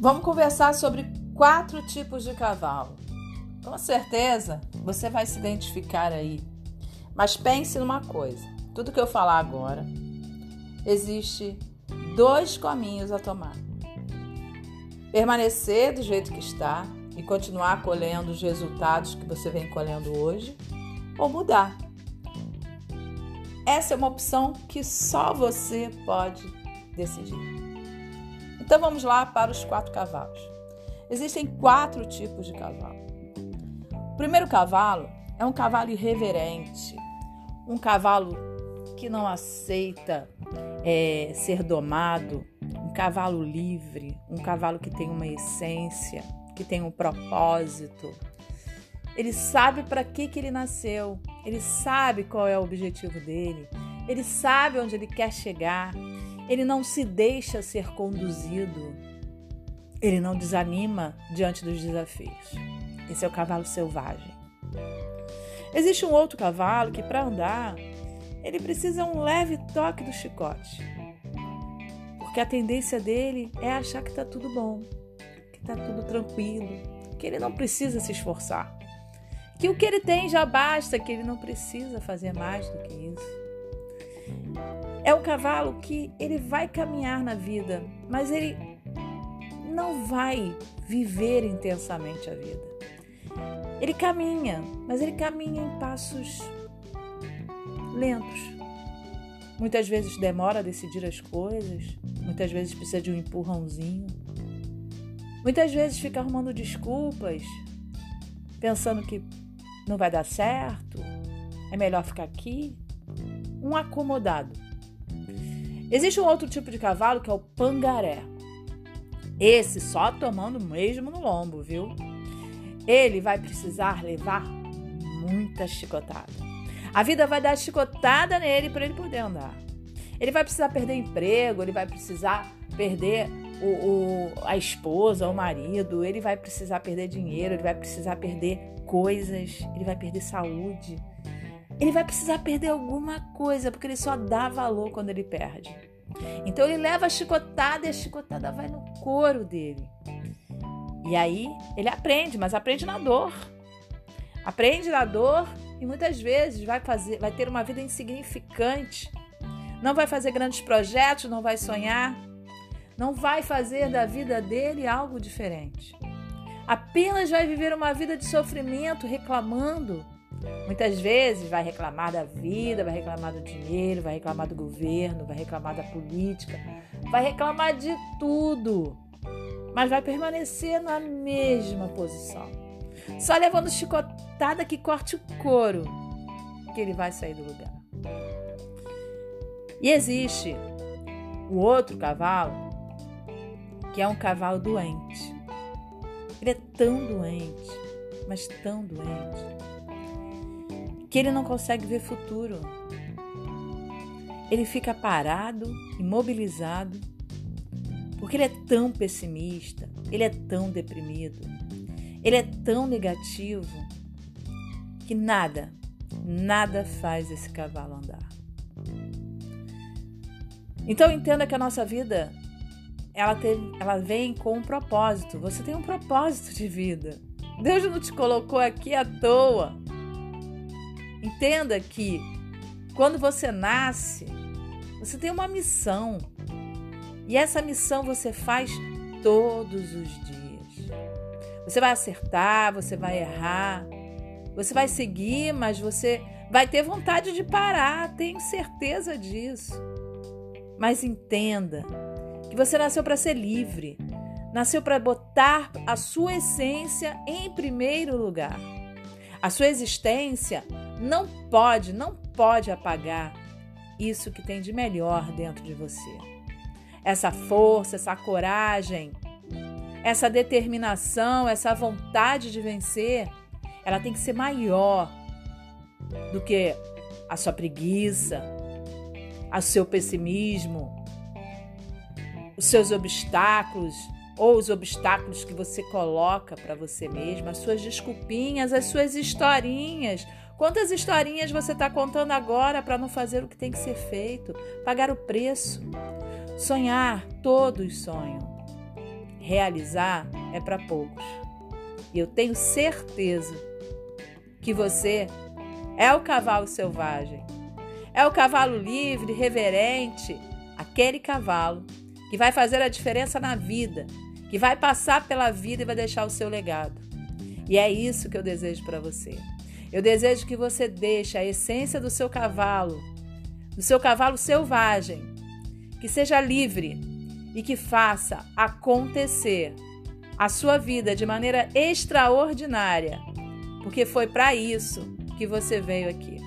Vamos conversar sobre quatro tipos de cavalo. Com certeza você vai se identificar aí. Mas pense numa coisa: tudo que eu falar agora, existe dois caminhos a tomar. Permanecer do jeito que está e continuar colhendo os resultados que você vem colhendo hoje, ou mudar. Essa é uma opção que só você pode decidir. Então vamos lá para os quatro cavalos. Existem quatro tipos de cavalo. O primeiro cavalo é um cavalo irreverente, um cavalo que não aceita é, ser domado, um cavalo livre, um cavalo que tem uma essência, que tem um propósito. Ele sabe para que, que ele nasceu, ele sabe qual é o objetivo dele, ele sabe onde ele quer chegar, ele não se deixa ser conduzido. Ele não desanima diante dos desafios. Esse é o cavalo selvagem. Existe um outro cavalo que, para andar, ele precisa um leve toque do chicote. Porque a tendência dele é achar que está tudo bom, que está tudo tranquilo, que ele não precisa se esforçar. Que o que ele tem já basta, que ele não precisa fazer mais do que isso. É um cavalo que ele vai caminhar na vida, mas ele não vai viver intensamente a vida. Ele caminha, mas ele caminha em passos lentos. Muitas vezes demora a decidir as coisas, muitas vezes precisa de um empurrãozinho. Muitas vezes fica arrumando desculpas, pensando que não vai dar certo, é melhor ficar aqui. Um acomodado. Existe um outro tipo de cavalo que é o pangaré. Esse só tomando mesmo no lombo, viu? Ele vai precisar levar muita chicotada. A vida vai dar chicotada nele para ele poder andar. Ele vai precisar perder emprego, ele vai precisar perder o, o, a esposa, o marido, ele vai precisar perder dinheiro, ele vai precisar perder coisas, ele vai perder saúde ele vai precisar perder alguma coisa, porque ele só dá valor quando ele perde. Então ele leva a chicotada e a chicotada vai no couro dele. E aí ele aprende, mas aprende na dor. Aprende na dor e muitas vezes vai fazer, vai ter uma vida insignificante. Não vai fazer grandes projetos, não vai sonhar, não vai fazer da vida dele algo diferente. Apenas vai viver uma vida de sofrimento, reclamando Muitas vezes vai reclamar da vida, vai reclamar do dinheiro, vai reclamar do governo, vai reclamar da política, vai reclamar de tudo, mas vai permanecer na mesma posição. Só levando chicotada que corte o couro que ele vai sair do lugar. E existe o outro cavalo, que é um cavalo doente. Ele é tão doente, mas tão doente que ele não consegue ver futuro. Ele fica parado, imobilizado, porque ele é tão pessimista, ele é tão deprimido, ele é tão negativo que nada, nada faz esse cavalo andar. Então entenda que a nossa vida ela, teve, ela vem com um propósito. Você tem um propósito de vida. Deus não te colocou aqui à toa. Entenda que quando você nasce, você tem uma missão. E essa missão você faz todos os dias. Você vai acertar, você vai errar, você vai seguir, mas você vai ter vontade de parar, tenho certeza disso. Mas entenda que você nasceu para ser livre, nasceu para botar a sua essência em primeiro lugar. A sua existência não pode, não pode apagar isso que tem de melhor dentro de você. Essa força, essa coragem, essa determinação, essa vontade de vencer, ela tem que ser maior do que a sua preguiça, o seu pessimismo, os seus obstáculos ou os obstáculos que você coloca para você mesmo, as suas desculpinhas, as suas historinhas, Quantas historinhas você está contando agora para não fazer o que tem que ser feito? Pagar o preço. Sonhar, todos sonham. realizar é para poucos. E eu tenho certeza que você é o cavalo selvagem, é o cavalo livre, reverente, aquele cavalo que vai fazer a diferença na vida, que vai passar pela vida e vai deixar o seu legado. E é isso que eu desejo para você. Eu desejo que você deixe a essência do seu cavalo, do seu cavalo selvagem, que seja livre e que faça acontecer a sua vida de maneira extraordinária, porque foi para isso que você veio aqui.